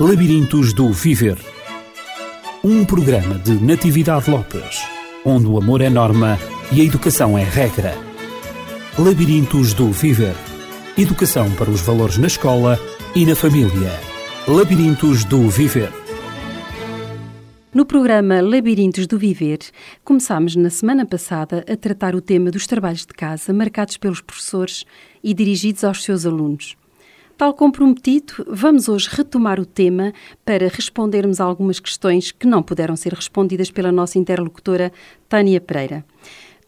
Labirintos do Viver. Um programa de Natividade Lopes, onde o amor é norma e a educação é regra. Labirintos do Viver. Educação para os valores na escola e na família. Labirintos do Viver. No programa Labirintos do Viver, começámos na semana passada a tratar o tema dos trabalhos de casa marcados pelos professores e dirigidos aos seus alunos. Tal como prometido, vamos hoje retomar o tema para respondermos a algumas questões que não puderam ser respondidas pela nossa interlocutora Tânia Pereira.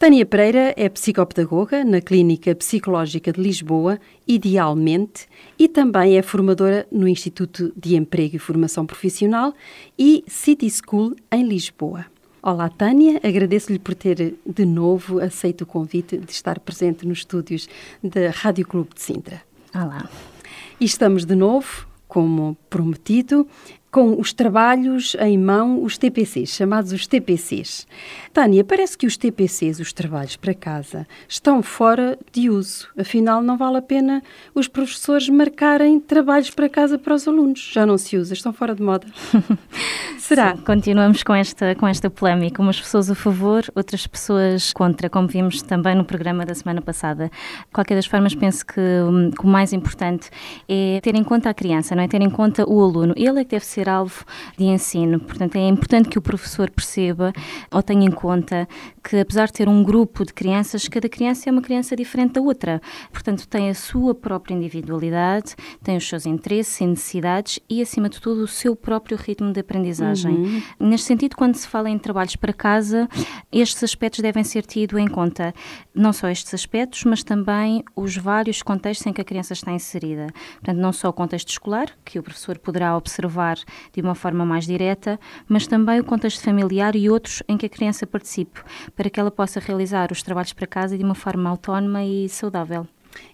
Tânia Pereira é psicopedagoga na Clínica Psicológica de Lisboa, idealmente, e também é formadora no Instituto de Emprego e Formação Profissional e City School em Lisboa. Olá, Tânia, agradeço-lhe por ter de novo aceito o convite de estar presente nos estúdios da Rádio Clube de Sintra. Olá. E estamos de novo, como prometido, com os trabalhos em mão, os TPCs, chamados os TPCs. Tânia, parece que os TPCs, os trabalhos para casa, estão fora de uso. Afinal, não vale a pena os professores marcarem trabalhos para casa para os alunos. Já não se usa, estão fora de moda. Será? Sim, continuamos com esta, com esta polémica. Umas pessoas a favor, outras pessoas contra, como vimos também no programa da semana passada. De qualquer das formas, penso que, hum, que o mais importante é ter em conta a criança, não é? Ter em conta o aluno. Ele é que deve ser ser alvo de ensino. Portanto, é importante que o professor perceba ou tenha em conta que, apesar de ter um grupo de crianças, cada criança é uma criança diferente da outra. Portanto, tem a sua própria individualidade, tem os seus interesses e necessidades e, acima de tudo, o seu próprio ritmo de aprendizagem. Uhum. Neste sentido, quando se fala em trabalhos para casa, estes aspectos devem ser tidos em conta. Não só estes aspectos, mas também os vários contextos em que a criança está inserida. Portanto, não só o contexto escolar, que o professor poderá observar de uma forma mais direta, mas também o contexto familiar e outros em que a criança participe, para que ela possa realizar os trabalhos para casa de uma forma autónoma e saudável.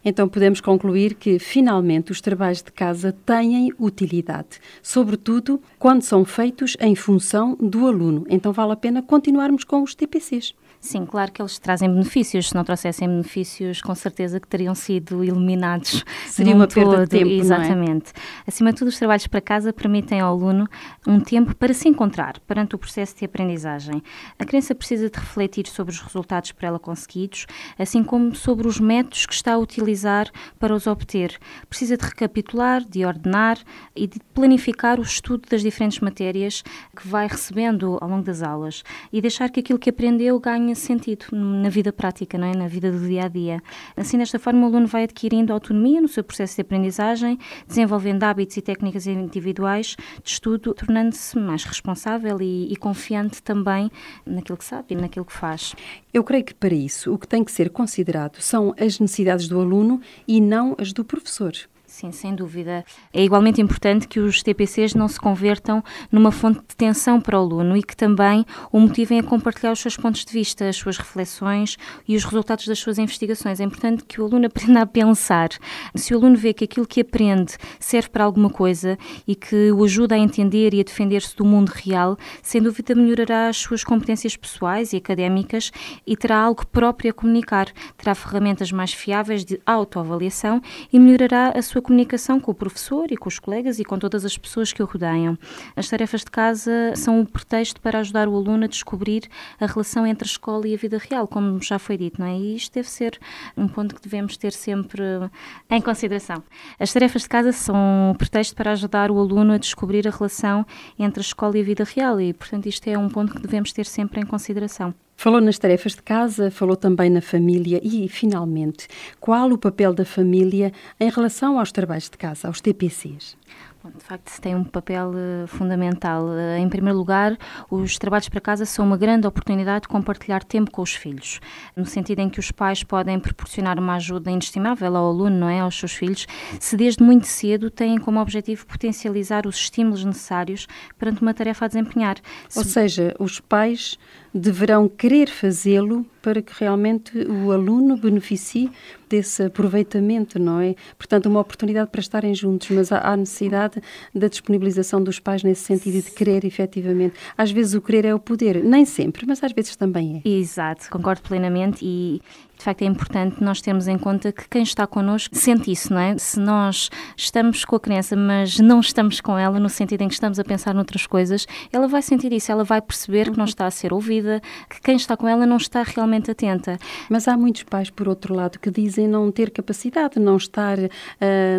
Então podemos concluir que, finalmente, os trabalhos de casa têm utilidade, sobretudo quando são feitos em função do aluno. Então vale a pena continuarmos com os TPCs. Sim, claro que eles trazem benefícios. Se não trouxessem benefícios, com certeza que teriam sido eliminados. Seria uma perda todo. de tempo. Exatamente. É? Acima de tudo, os trabalhos para casa permitem ao aluno um tempo para se encontrar perante o processo de aprendizagem. A criança precisa de refletir sobre os resultados por ela conseguidos, assim como sobre os métodos que está a utilizar para os obter. Precisa de recapitular, de ordenar e de planificar o estudo das diferentes matérias que vai recebendo ao longo das aulas e deixar que aquilo que aprendeu ganhe tenha sentido na vida prática, não é? na vida do dia a dia. Assim, desta forma, o aluno vai adquirindo autonomia no seu processo de aprendizagem, desenvolvendo hábitos e técnicas individuais de estudo, tornando-se mais responsável e, e confiante também naquilo que sabe e naquilo que faz. Eu creio que para isso o que tem que ser considerado são as necessidades do aluno e não as do professor. Sim, sem dúvida. É igualmente importante que os TPCs não se convertam numa fonte de tensão para o aluno e que também o motivem a compartilhar os seus pontos de vista, as suas reflexões e os resultados das suas investigações. É importante que o aluno aprenda a pensar. Se o aluno vê que aquilo que aprende serve para alguma coisa e que o ajuda a entender e a defender-se do mundo real, sem dúvida melhorará as suas competências pessoais e académicas e terá algo próprio a comunicar. Terá ferramentas mais fiáveis de autoavaliação e melhorará a sua comunicação com o professor e com os colegas e com todas as pessoas que o rodeiam. As tarefas de casa são um pretexto para ajudar o aluno a descobrir a relação entre a escola e a vida real, como já foi dito, não é? E isto deve ser um ponto que devemos ter sempre em consideração. As tarefas de casa são um pretexto para ajudar o aluno a descobrir a relação entre a escola e a vida real e, portanto, isto é um ponto que devemos ter sempre em consideração. Falou nas tarefas de casa, falou também na família e, finalmente, qual o papel da família em relação aos trabalhos de casa, aos TPCs? De facto, tem um papel uh, fundamental. Uh, em primeiro lugar, os trabalhos para casa são uma grande oportunidade de compartilhar tempo com os filhos, no sentido em que os pais podem proporcionar uma ajuda inestimável ao aluno, não é, aos seus filhos, se desde muito cedo têm como objetivo potencializar os estímulos necessários perante uma tarefa a desempenhar. Ou se... seja, os pais deverão querer fazê-lo para que realmente o aluno beneficie desse aproveitamento, não é? Portanto, uma oportunidade para estarem juntos, mas há necessidade da disponibilização dos pais nesse sentido de querer efetivamente. Às vezes o querer é o poder, nem sempre, mas às vezes também é. Exato, concordo plenamente e De facto, é importante nós termos em conta que quem está connosco sente isso, não é? Se nós estamos com a criança, mas não estamos com ela, no sentido em que estamos a pensar noutras coisas, ela vai sentir isso, ela vai perceber que não está a ser ouvida, que quem está com ela não está realmente atenta. Mas há muitos pais, por outro lado, que dizem não ter capacidade, não, estar, uh,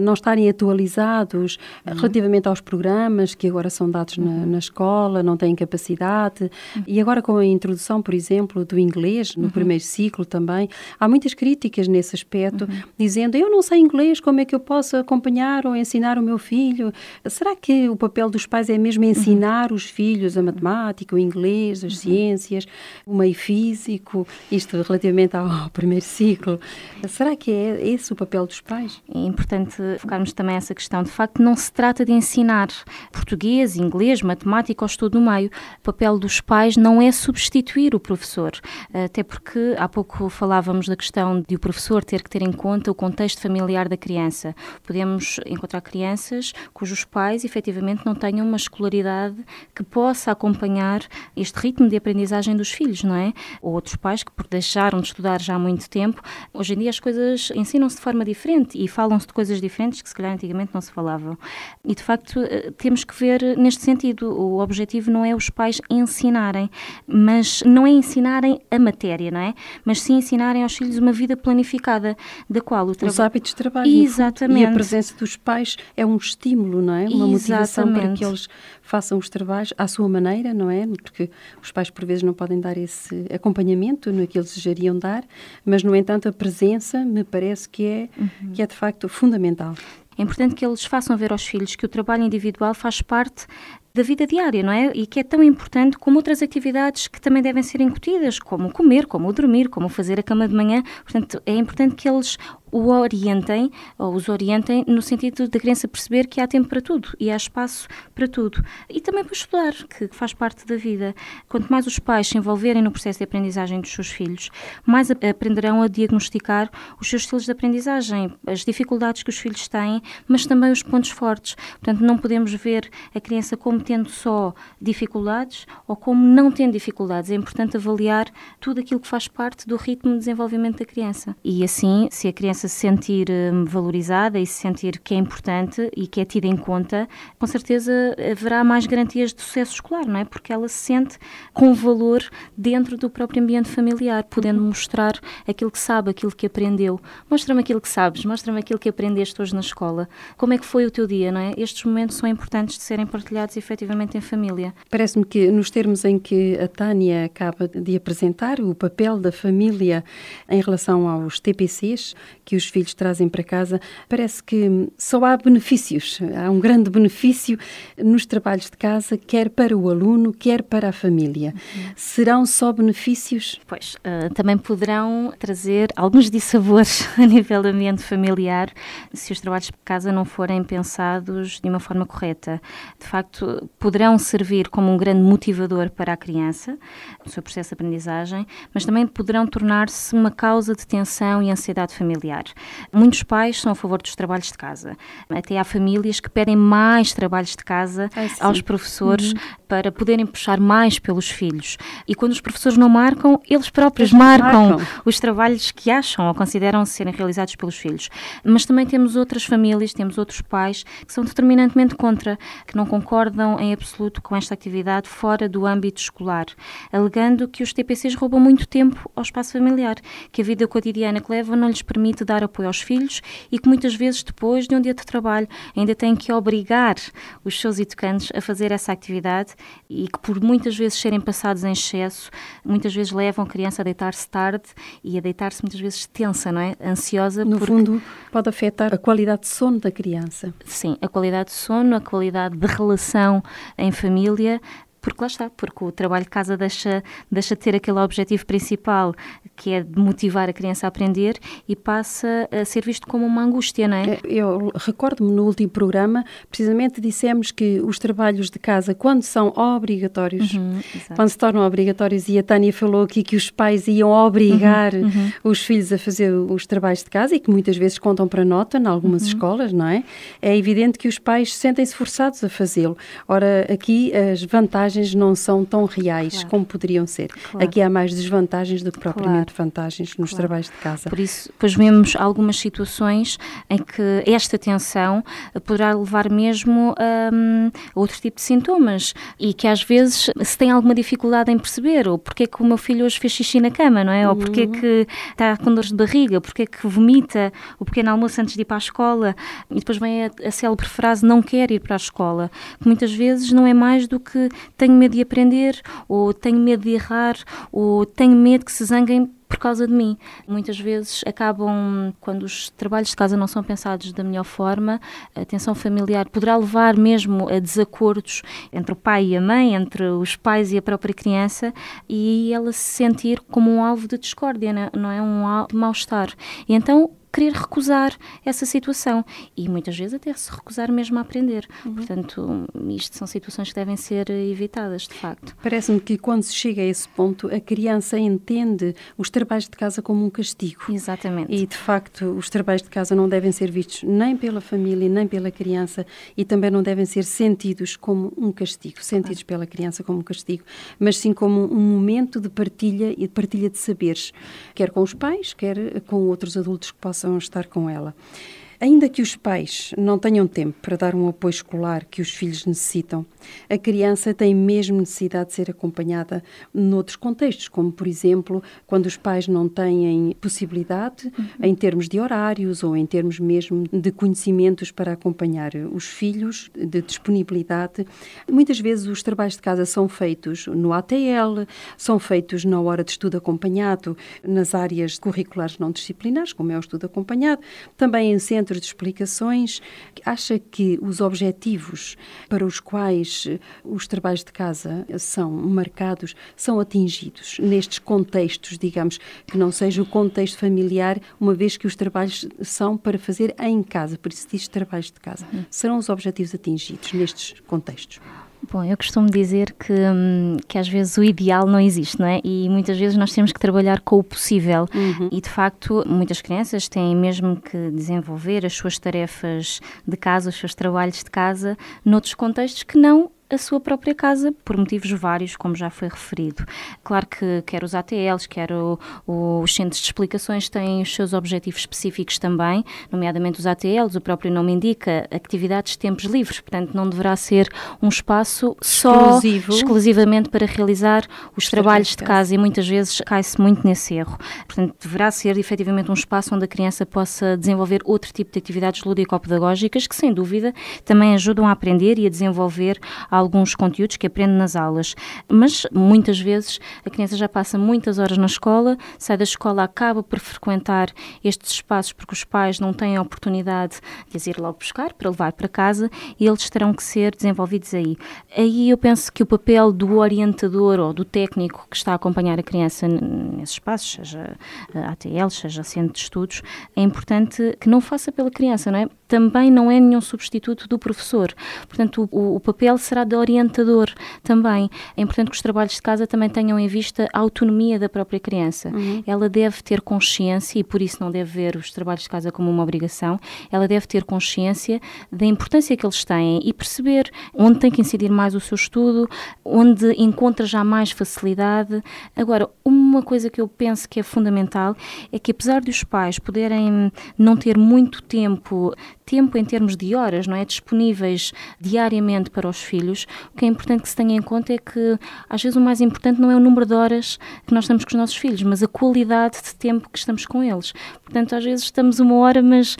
não estarem atualizados uhum. relativamente aos programas que agora são dados na, uhum. na escola, não têm capacidade. Uhum. E agora com a introdução, por exemplo, do inglês, no uhum. primeiro ciclo também, há muitas críticas nesse aspecto, uhum. dizendo eu não sei inglês, como é que eu posso acompanhar ou ensinar o meu filho? Será que o papel dos pais é mesmo ensinar os filhos a matemática, o inglês, as ciências, o meio físico, isto relativamente ao primeiro ciclo? Será que é esse o papel dos pais? É importante focarmos também essa questão. De facto, não se trata de ensinar português, inglês, matemática ou estudo no meio. O papel dos pais não é substituir o professor, até porque há pouco falávamos da questão de o professor ter que ter em conta o contexto familiar da criança. Podemos encontrar crianças cujos pais efetivamente não tenham uma escolaridade que possa acompanhar este ritmo de aprendizagem dos filhos, não é? Ou outros pais que, por deixaram de estudar já há muito tempo, hoje em dia as coisas ensinam-se de forma diferente e falam-se de coisas diferentes que se calhar antigamente não se falavam. E de facto eh, temos que ver neste sentido. O objetivo não é os pais ensinarem, mas não é ensinarem a matéria, não é? Mas sim ensinarem aos filhos uma vida planificada, da qual o trabalho. Os hábitos de trabalho. Exatamente. E a presença dos pais é um estímulo, não é? Uma Exatamente. motivação para que eles façam os trabalhos à sua maneira, não é? Porque os pais, por vezes, não podem dar esse acompanhamento no que eles desejariam dar, mas, no entanto, a presença me parece que é, uhum. que é de facto fundamental. É importante que eles façam ver aos filhos que o trabalho individual faz parte da vida diária, não é? E que é tão importante como outras atividades que também devem ser incutidas, como comer, como dormir, como fazer a cama de manhã. Portanto, é importante que eles o orientem, ou os orientem, no sentido da criança perceber que há tempo para tudo e há espaço para tudo. E também para estudar, que faz parte da vida. Quanto mais os pais se envolverem no processo de aprendizagem dos seus filhos, mais aprenderão a diagnosticar os seus estilos de aprendizagem, as dificuldades que os filhos têm, mas também os pontos fortes. Portanto, não podemos ver a criança como tendo só dificuldades ou como não tendo dificuldades. É importante avaliar tudo aquilo que faz parte do ritmo de desenvolvimento da criança. E assim, se a criança se sentir hum, valorizada e se sentir que é importante e que é tida em conta, com certeza haverá mais garantias de sucesso escolar, não é? Porque ela se sente com valor dentro do próprio ambiente familiar, podendo mostrar aquilo que sabe, aquilo que aprendeu. Mostra-me aquilo que sabes, mostra-me aquilo que aprendeste hoje na escola. Como é que foi o teu dia, não é? Estes momentos são importantes de serem partilhados efetivamente em família. Parece-me que nos termos em que a Tânia acaba de apresentar, o papel da família em relação aos TPCs, que os filhos trazem para casa, parece que só há benefícios. Há um grande benefício nos trabalhos de casa, quer para o aluno, quer para a família. Uhum. Serão só benefícios? Pois, uh, também poderão trazer alguns dissabores a nível do ambiente familiar se os trabalhos de casa não forem pensados de uma forma correta. De facto, poderão servir como um grande motivador para a criança, no seu processo de aprendizagem, mas também poderão tornar-se uma causa de tensão e ansiedade familiar. Muitos pais são a favor dos trabalhos de casa. Até há famílias que pedem mais trabalhos de casa aos professores uhum. para poderem puxar mais pelos filhos. E quando os professores não marcam, eles próprios marcam, marcam, os trabalhos que acham ou consideram serem realizados pelos filhos. Mas também temos outras famílias, temos outros pais que são determinantemente contra, que não concordam em absoluto com esta atividade fora do âmbito escolar, alegando que os TPCs roubam muito tempo ao espaço familiar, que a vida cotidiana que levam não lhes permite dar apoio aos filhos e que muitas vezes depois de um dia de trabalho ainda têm que obrigar os seus educandos a fazer essa atividade e que por muitas vezes serem passados em excesso, muitas vezes levam a criança a deitar-se tarde e a deitar-se muitas vezes tensa, não é? Ansiosa. No porque... fundo, pode afetar a qualidade de sono da criança. Sim, a qualidade de sono, a qualidade de relação em família, porque lá está, porque o trabalho de casa deixa, deixa de ter aquele objetivo principal que é de motivar a criança a aprender e passa a ser visto como uma angústia, não é? é eu recordo-me no último programa, precisamente dissemos que os trabalhos de casa, quando são obrigatórios, uhum, quando se tornam obrigatórios, e a Tânia falou aqui que os pais iam obrigar uhum, uhum. os filhos a fazer os trabalhos de casa e que muitas vezes contam para nota em algumas uhum. escolas, não é? É evidente que os pais sentem-se forçados a fazê-lo. Ora, aqui as vantagens vantagens não são tão reais claro. como poderiam ser. Claro. Aqui há mais desvantagens do que propriamente claro. vantagens nos trabalhos de casa. Por isso, depois vemos algumas situações em que esta tensão poderá levar mesmo a, um, outro tipo de sintomas e que às vezes se tem alguma dificuldade em perceber ou porque é que o meu filho hoje fez xixi na cama, não é? Ou porque é uhum. que está com dores de barriga, porque é que vomita o pequeno almoço antes de ir para a escola e depois vem a, a célebre frase não quer ir para a escola, que muitas vezes não é mais do que tenho medo de aprender ou tenho medo de errar ou tenho medo que se zanguem por causa de mim. Muitas vezes acabam, quando os trabalhos de casa não são pensados da melhor forma, a tensão familiar poderá levar mesmo a desacordos entre o pai e a mãe, entre os pais e a própria criança, e ela se sentir como um alvo de discórdia, não é um mal-estar. E então querer recusar essa situação e muitas vezes até se recusar mesmo a aprender. Uhum. Portanto, isto são situações que devem ser evitadas, de facto. Parece-me que quando se chega a esse ponto, a criança entende os trabalhos de casa como um castigo. Exatamente. E, de facto, os trabalhos de casa não devem ser vistos nem pela família, nem pela criança e também não devem ser sentidos como um castigo, sentidos pela criança como um castigo, mas sim como um momento de partilha e de partilha de saberes, quer com os pais, quer com outros adultos que possam estar com ela. Ainda que os pais não tenham tempo para dar um apoio escolar que os filhos necessitam, a criança tem mesmo necessidade de ser acompanhada noutros contextos, como, por exemplo, quando os pais não têm possibilidade, uhum. em termos de horários ou em termos mesmo de conhecimentos para acompanhar os filhos, de disponibilidade. Muitas vezes os trabalhos de casa são feitos no ATL, são feitos na hora de estudo acompanhado, nas áreas curriculares não disciplinares, como é o estudo acompanhado, também em centros de explicações. Acha que os objetivos para os quais eh, os trabalhos de casa são marcados são atingidos nestes contextos, digamos, que não seja o contexto familiar, uma vez que os trabalhos são para fazer em casa, por isso diz trabalhos de casa. Uhum. Serão os objetivos atingidos nestes contextos? Bom, eu costumo dizer que, hum, que às vezes o ideal não existe, não é? E muitas vezes nós temos que trabalhar com o possível. Uhum. E de facto, muitas crianças têm mesmo que desenvolver as suas tarefas de casa, os seus trabalhos de casa, noutros contextos que não a sua própria casa, por motivos vários, como já foi referido. Claro que quer os ATLs, quer o, o, os centros de explicações têm os seus objetivos específicos também, nomeadamente os ATLs, o próprio nome indica atividades de tempos livres, portanto não deverá ser um espaço só Exclusivo. exclusivamente para realizar os, os trabalhos de casa e muitas vezes cai-se muito nesse erro. Portanto, deverá ser efetivamente um espaço onde a criança possa desenvolver outro tipo de atividades lúdico-pedagógicas que, sem dúvida, também ajudam a aprender e a desenvolver alguns conteúdos que aprende nas aulas, mas muitas vezes a criança já passa muitas horas na escola, sai da escola, acaba por frequentar estes espaços porque os pais não têm a oportunidade de as ir logo buscar para levar para casa e eles terão que ser desenvolvidos aí. Aí eu penso que o papel do orientador ou do técnico que está a acompanhar a criança nesses espaços, seja ATL, seja centro de estudos, é importante que não faça pela criança, não é? Também não é nenhum substituto do professor. Portanto, o, o papel será de orientador também. É importante que os trabalhos de casa também tenham em vista a autonomia da própria criança. Uhum. Ela deve ter consciência, e por isso não deve ver os trabalhos de casa como uma obrigação, ela deve ter consciência da importância que eles têm e perceber onde tem que incidir mais o seu estudo, onde encontra já mais facilidade. Agora, uma coisa que eu penso que é fundamental é que, apesar de os pais poderem não ter muito tempo tempo em termos de horas, não é? Disponíveis diariamente para os filhos, o que é importante que se tenha em conta é que, às vezes, o mais importante não é o número de horas que nós estamos com os nossos filhos, mas a qualidade de tempo que estamos com eles. Portanto, às vezes estamos uma hora, mas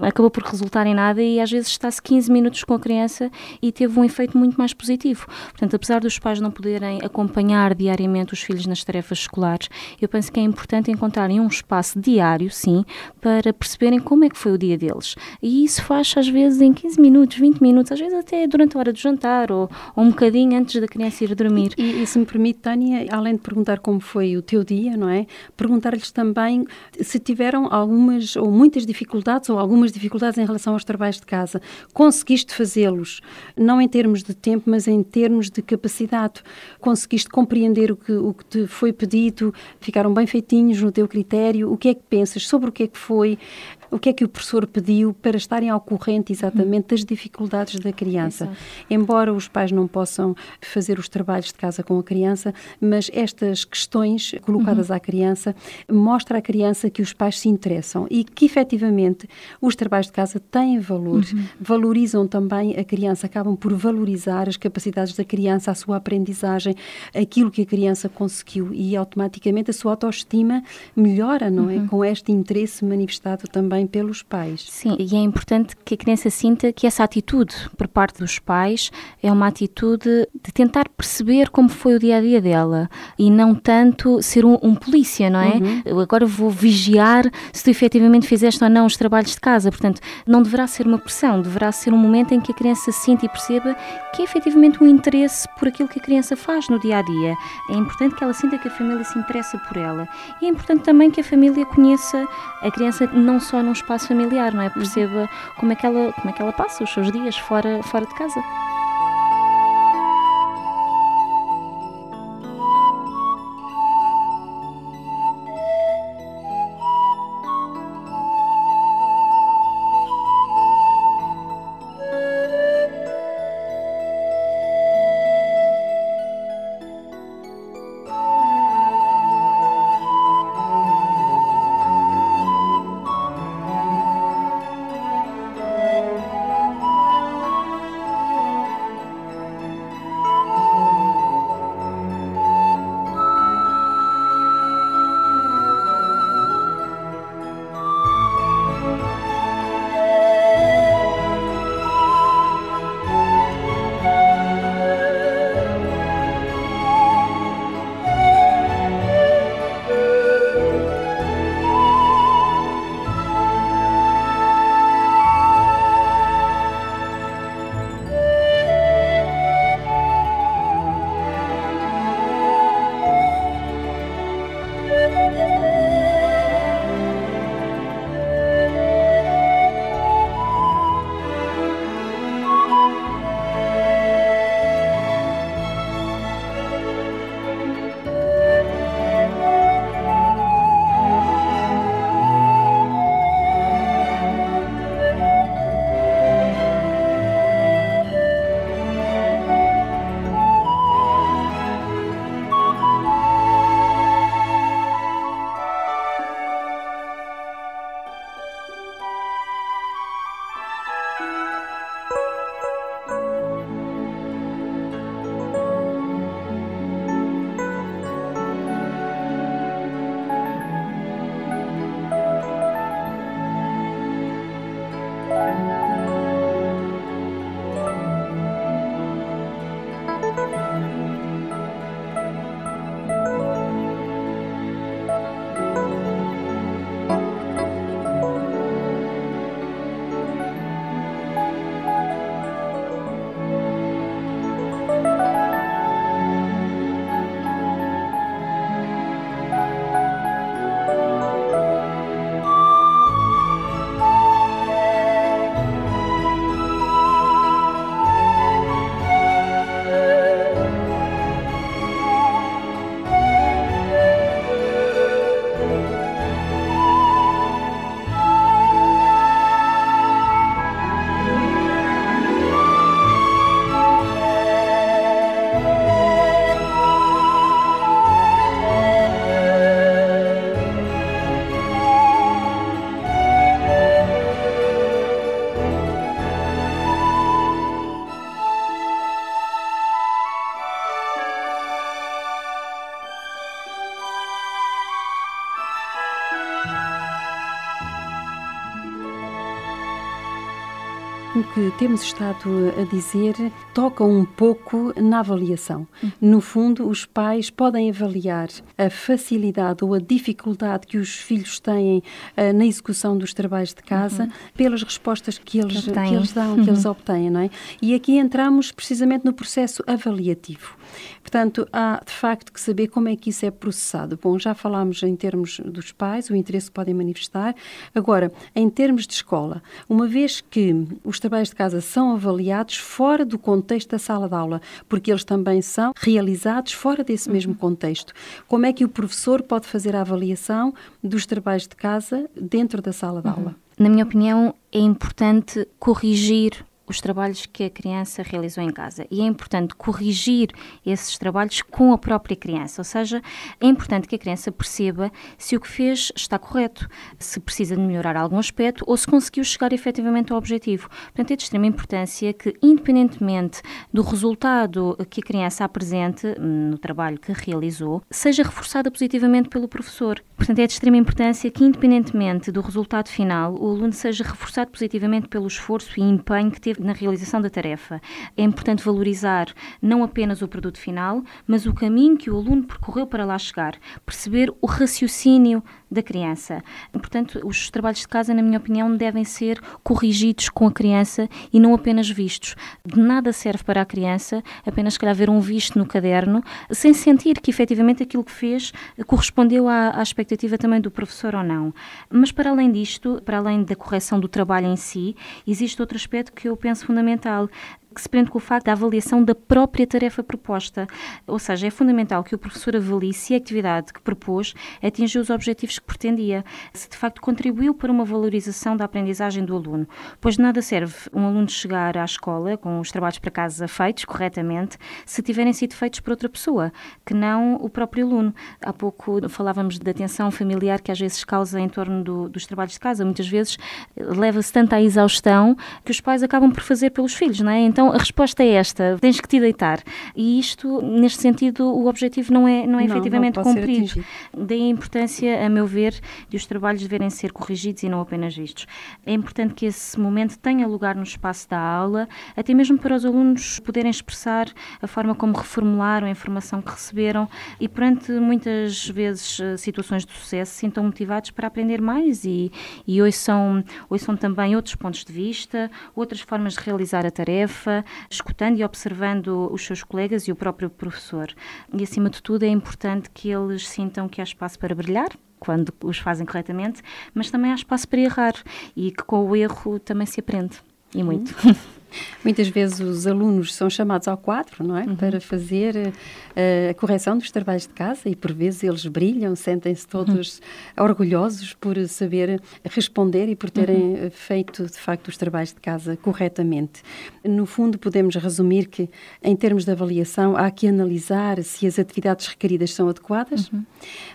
acabou por resultar em nada e às vezes está-se 15 minutos com a criança e teve um efeito muito mais positivo. Portanto, apesar dos pais não poderem acompanhar diariamente os filhos nas tarefas escolares, eu penso que é importante encontrarem um espaço diário, sim, para perceberem como é que foi o dia deles. E isso faz às vezes em 15 minutos, 20 minutos, às vezes até durante a hora do jantar ou, ou um bocadinho antes da criança ir dormir. E, e se me permite, Tânia, além de perguntar como foi o teu dia, não é? Perguntar-lhes também se tiveram algumas ou muitas dificuldades ou algumas dificuldades em relação aos trabalhos de casa. Conseguiste fazê-los, não em termos de tempo, mas em termos de capacidade. Conseguiste compreender o que, o que te foi pedido, ficaram bem feitinhos no teu critério, o que é que pensas sobre o que é que foi? O que é que o professor pediu para estarem ao corrente exatamente das dificuldades da criança. Exato. Embora os pais não possam fazer os trabalhos de casa com a criança, mas estas questões colocadas uhum. à criança mostra à criança que os pais se interessam e que efetivamente os trabalhos de casa têm valor, uhum. valorizam também a criança, acabam por valorizar as capacidades da criança, a sua aprendizagem, aquilo que a criança conseguiu e automaticamente a sua autoestima melhora, não é? uhum. é? Com este interesse manifestado também pelos pais. Sim, e é importante que a criança sinta que essa atitude por parte dos pais é uma atitude de tentar perceber como foi o dia a dia dela e não tanto ser um, um polícia, não é? Uhum. Agora vou vigiar se tu efetivamente fizeste ou não os trabalhos de casa. Portanto, não deverá ser uma pressão, deverá ser um momento em que a criança sinta e perceba que é efetivamente um interesse por aquilo que a criança faz no dia a dia. É importante que ela sinta que a família se interessa por ela. E é importante também que a família conheça a criança não só num espaço familiar, não é? Perceba como é que ela, como é que ela passa os seus dias fora, fora de casa. Temos estado a dizer toca um pouco na avaliação. No fundo, os pais podem avaliar a facilidade ou a dificuldade que os filhos têm uh, na execução dos trabalhos de casa uhum. pelas respostas que eles, que, que eles dão, uhum. que eles obtêm, não é? E aqui entramos precisamente no processo avaliativo. Portanto, há de facto que saber como é que isso é processado. Bom, já falámos em termos dos pais, o interesse que podem manifestar. Agora, em termos de escola, uma vez que os trabalhos de casa são avaliados fora do contexto da sala de aula, porque eles também são realizados fora desse mesmo uhum. contexto, como é que o professor pode fazer a avaliação dos trabalhos de casa dentro da sala de aula? Uhum. Na minha opinião, é importante corrigir os trabalhos que a criança realizou em casa. E é importante corrigir esses trabalhos com a própria criança, ou seja, é importante que a criança perceba se o que fez está correto, se precisa de melhorar algum aspecto ou se conseguiu chegar efetivamente ao objetivo. Portanto, é de extrema importância que, independentemente do resultado que a criança apresente hum, no trabalho que realizou, seja reforçada positivamente pelo professor. Portanto, é de extrema importância que, independentemente do resultado final, o aluno seja reforçado positivamente pelo esforço e empenho que teve na realização da tarefa. É importante valorizar não apenas o produto final, mas o caminho que o aluno percorreu para lá chegar, perceber o raciocínio da criança. Portanto, os trabalhos de casa, na minha opinião, devem ser corrigidos com a criança e não apenas vistos. De nada serve para a criança apenas, que ver um visto no caderno, sem sentir que efetivamente aquilo que fez correspondeu à, à expectativa também do professor ou não. Mas, para além disto, para além da correção do trabalho em si, existe outro aspecto que eu penso fundamental, que se prende com o facto da avaliação da própria tarefa proposta. Ou seja, é fundamental que o professor avalie se a atividade que propôs atingiu os objetivos que pretendia, se de facto contribuiu para uma valorização da aprendizagem do aluno. Pois nada serve um aluno chegar à escola com os trabalhos para casa feitos corretamente se tiverem sido feitos por outra pessoa, que não o próprio aluno. Há pouco falávamos da tensão familiar que às vezes causa em torno do, dos trabalhos de casa. Muitas vezes leva-se tanto à exaustão que os pais acabam por fazer pelos filhos, não é? Então então a resposta é esta: tens que te deitar. E isto, neste sentido, o objetivo não é, não é não, efetivamente não cumprido. Daí a importância, a meu ver, de os trabalhos deverem ser corrigidos e não apenas vistos. É importante que esse momento tenha lugar no espaço da aula, até mesmo para os alunos poderem expressar a forma como reformularam a informação que receberam e, perante muitas vezes eh, situações de sucesso, se sintam motivados para aprender mais e, e hoje, são, hoje são também outros pontos de vista, outras formas de realizar a tarefa escutando e observando os seus colegas e o próprio professor. E, acima de tudo, é importante que eles sintam que há espaço para brilhar, quando os fazem corretamente, mas também há espaço para errar e que com o erro também se aprende. E muito. Uhum. Muitas vezes os alunos são chamados ao quadro, não é? Uhum. Para fazer uh, a correção dos trabalhos de casa e por vezes eles brilham, sentem-se todos uhum. orgulhosos por saber responder e por terem uhum. feito de facto os trabalhos de casa corretamente. No fundo, podemos resumir que, em termos de avaliação, há que analisar se as atividades requeridas são adequadas, uhum.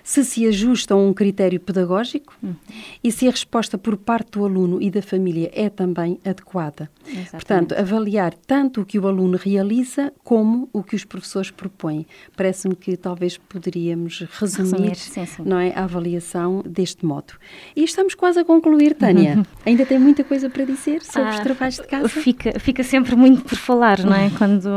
se se ajustam a um critério pedagógico uhum. e se a resposta por parte do aluno e da família é também adequada. Exatamente. Portanto, Portanto, avaliar tanto o que o aluno realiza como o que os professores propõem. Parece-me que talvez poderíamos resumir, resumir sim, sim. Não é, a avaliação deste modo. E estamos quase a concluir, Tânia. Ainda tem muita coisa para dizer sobre ah, os trabalhos de casa? Fica, fica sempre muito por falar, não é? Quando,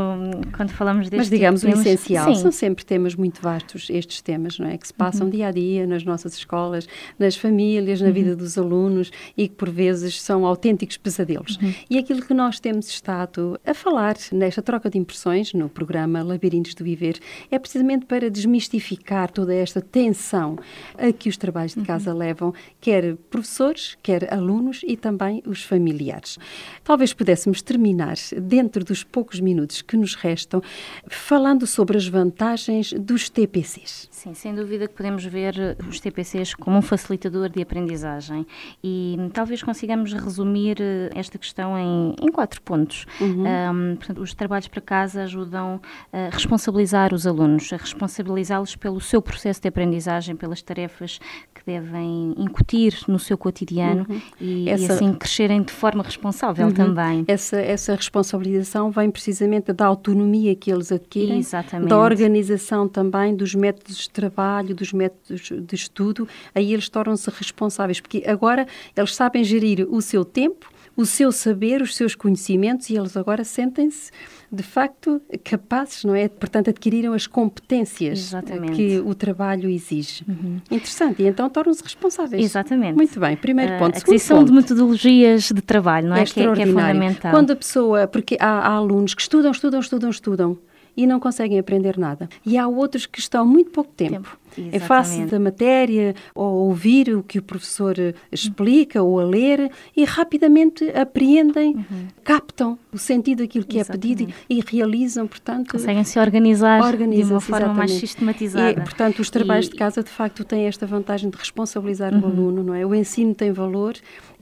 quando falamos deste Mas digamos tipo, o essencial. Sim. São sempre temas muito vastos, estes temas, não é? Que se passam uhum. dia a dia nas nossas escolas, nas famílias, na uhum. vida dos alunos e que por vezes são autênticos pesadelos. Uhum. E aquilo que nós temos temos estado a falar nesta troca de impressões no programa Labirintos do Viver é precisamente para desmistificar toda esta tensão a que os trabalhos de casa uhum. levam, quer professores, quer alunos e também os familiares. Talvez pudéssemos terminar, dentro dos poucos minutos que nos restam, falando sobre as vantagens dos TPCs. Sim, sem dúvida que podemos ver os TPCs como um facilitador de aprendizagem e talvez consigamos resumir esta questão em, em quatro pontos. Uhum. Um, portanto, os trabalhos para casa ajudam a responsabilizar os alunos, a responsabilizá-los pelo seu processo de aprendizagem, pelas tarefas que devem incutir no seu cotidiano uhum. e, essa... e, assim crescerem de forma responsável uhum. também. Essa, essa responsabilização vem precisamente da autonomia que eles adquirem, Exatamente. da organização também dos métodos de trabalho, dos métodos de estudo, aí eles tornam-se responsáveis, porque agora eles sabem gerir o seu tempo, o seu saber, os seus conhecimentos e eles agora sentem-se de facto capazes, não é? Portanto, adquiriram as competências Exatamente. que o trabalho exige. Uhum. Interessante, e então tornam-se responsáveis. Exatamente. Muito bem, primeiro ponto. Uh, a aquisição de metodologias de trabalho, não é? é que, é, que é fundamental. Quando a pessoa, porque há, há alunos que estudam, estudam, estudam, estudam e não conseguem aprender nada. E há outros que estão muito pouco tempo. tempo Exatamente. em face da matéria, ou ouvir o que o professor explica, ou a ler, e rapidamente apreendem, uhum. captam o sentido daquilo que Exatamente. é pedido e, e, realizam, portanto... Conseguem se organizar de uma forma exatamente. mais sistematizada. E, portanto, os trabalhos e... de casa, de facto, têm esta vantagem de responsabilizar uhum. o aluno, não é? O ensino tem valor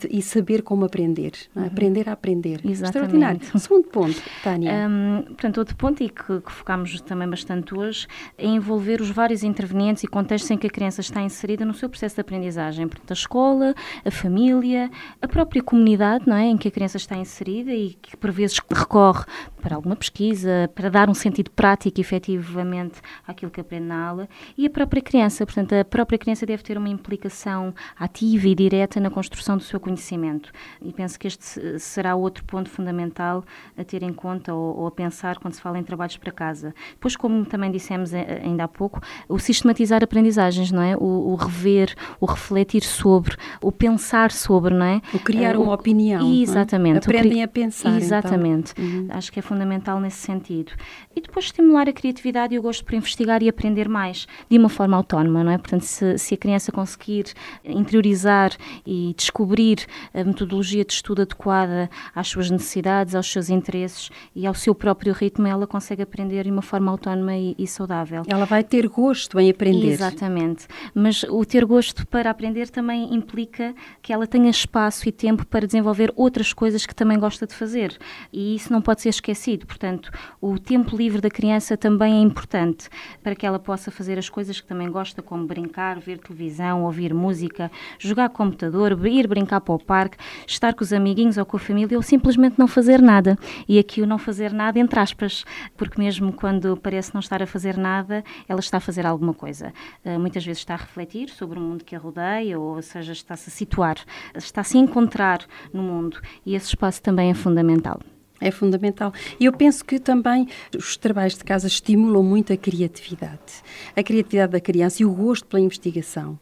e saber como aprender, é? uhum. aprender a aprender. Exatamente. Extraordinário. Segundo ponto, Tânia. Um, portanto, outro ponto, e que, que focámos também bastante hoje, é envolver os vários intervenientes e contextos em que a criança está inserida no seu processo de aprendizagem. Portanto, a escola, a família, a própria comunidade não é? em que a criança está inserida e que por vezes recorre para alguma pesquisa, para dar um sentido prático efetivamente àquilo que aprende na aula, e a própria criança. Portanto, a própria criança deve ter uma implicação ativa e direta na construção do seu conhecimento. E penso que este será outro ponto fundamental a ter em conta ou, ou a pensar quando se fala em trabalhos para casa. Depois, como também dissemos eh, ainda há pouco, o sistematizar aprendizagens, não é? O, o rever, o refletir sobre, o pensar sobre, não é? O criar uh, uma opinião. É? Exatamente. É? Aprendem a pensar. Então. Exatamente. Então. Uhum. Acho que é fundamental nesse sentido. E depois estimular a criatividade e o gosto por investigar e aprender mais, de uma forma autónoma, não é? Portanto, se, se a criança conseguir interiorizar e descobrir a metodologia de estudo adequada às suas necessidades, aos seus interesses e ao seu próprio ritmo, ela consegue aprender de uma forma autónoma e, e saudável. Ela vai ter gosto em aprender. Exatamente. Mas o ter gosto para aprender também implica que ela tenha espaço e tempo para desenvolver outras coisas que também gosta de fazer. E isso não pode ser esquecido esquecido. Portanto, o tempo livre da criança também é importante para que ela possa fazer as coisas que também gosta, como brincar, ver televisão, ouvir música, jogar computador, ir brincar para o parque, estar com os amiguinhos ou com a família ou simplesmente não fazer nada. E aqui o não fazer nada, entre aspas, porque mesmo quando parece não estar a fazer nada, ela está a fazer alguma coisa. Uh, muitas vezes está a refletir sobre o mundo que a rodeia, ou seja, está-se a situar, está-se a encontrar no mundo. E esse espaço também é fundamental. É fundamental. E eu penso que também os trabalhos de casa estimulam muito a criatividade. A criatividade da criança e o gosto pela investigação.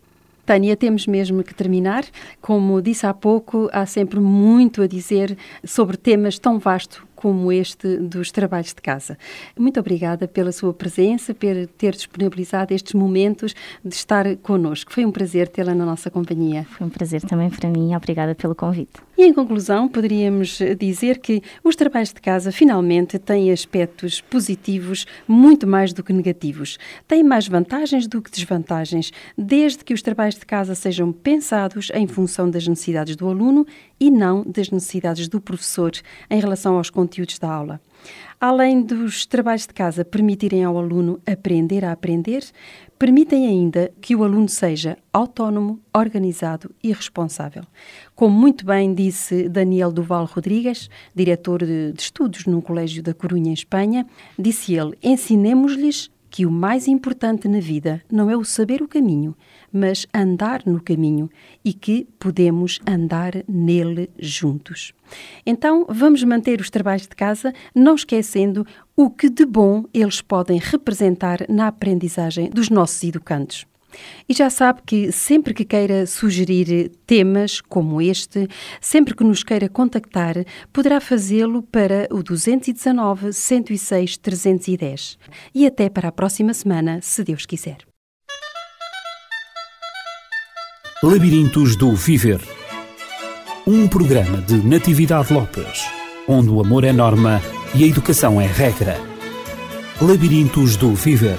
Tânia, temos mesmo que terminar. Como disse há pouco, há sempre muito a dizer sobre temas tão vastos como este dos trabalhos de casa. Muito obrigada pela sua presença, por ter disponibilizado estes momentos de estar connosco. Foi um prazer tê-la na nossa companhia. Foi um prazer também para mim. Obrigada pelo convite. E em conclusão, poderíamos dizer que os trabalhos de casa finalmente têm aspectos positivos muito mais do que negativos. Têm mais vantagens do que desvantagens, desde que os trabalhos de casa sejam pensados em função das necessidades do aluno e não das necessidades do professor em relação aos conteúdos da aula. Além dos trabalhos de casa permitirem ao aluno aprender a aprender, permitem ainda que o aluno seja autónomo, organizado e responsável. Como muito bem disse Daniel Duval Rodrigues, diretor de, de estudos num colégio da Corunha, em Espanha, disse ele: ensinemos-lhes que o mais importante na vida não é o saber o caminho, mas andar no caminho e que podemos andar nele juntos. Então, vamos manter os trabalhos de casa, não esquecendo o que de bom eles podem representar na aprendizagem dos nossos educandos. E já sabe que sempre que queira sugerir temas como este, sempre que nos queira contactar, poderá fazê-lo para o 219 106 310. E até para a próxima semana, se Deus quiser. Labirintos do Viver Um programa de Natividade Lopes, onde o amor é norma e a educação é regra. Labirintos do Viver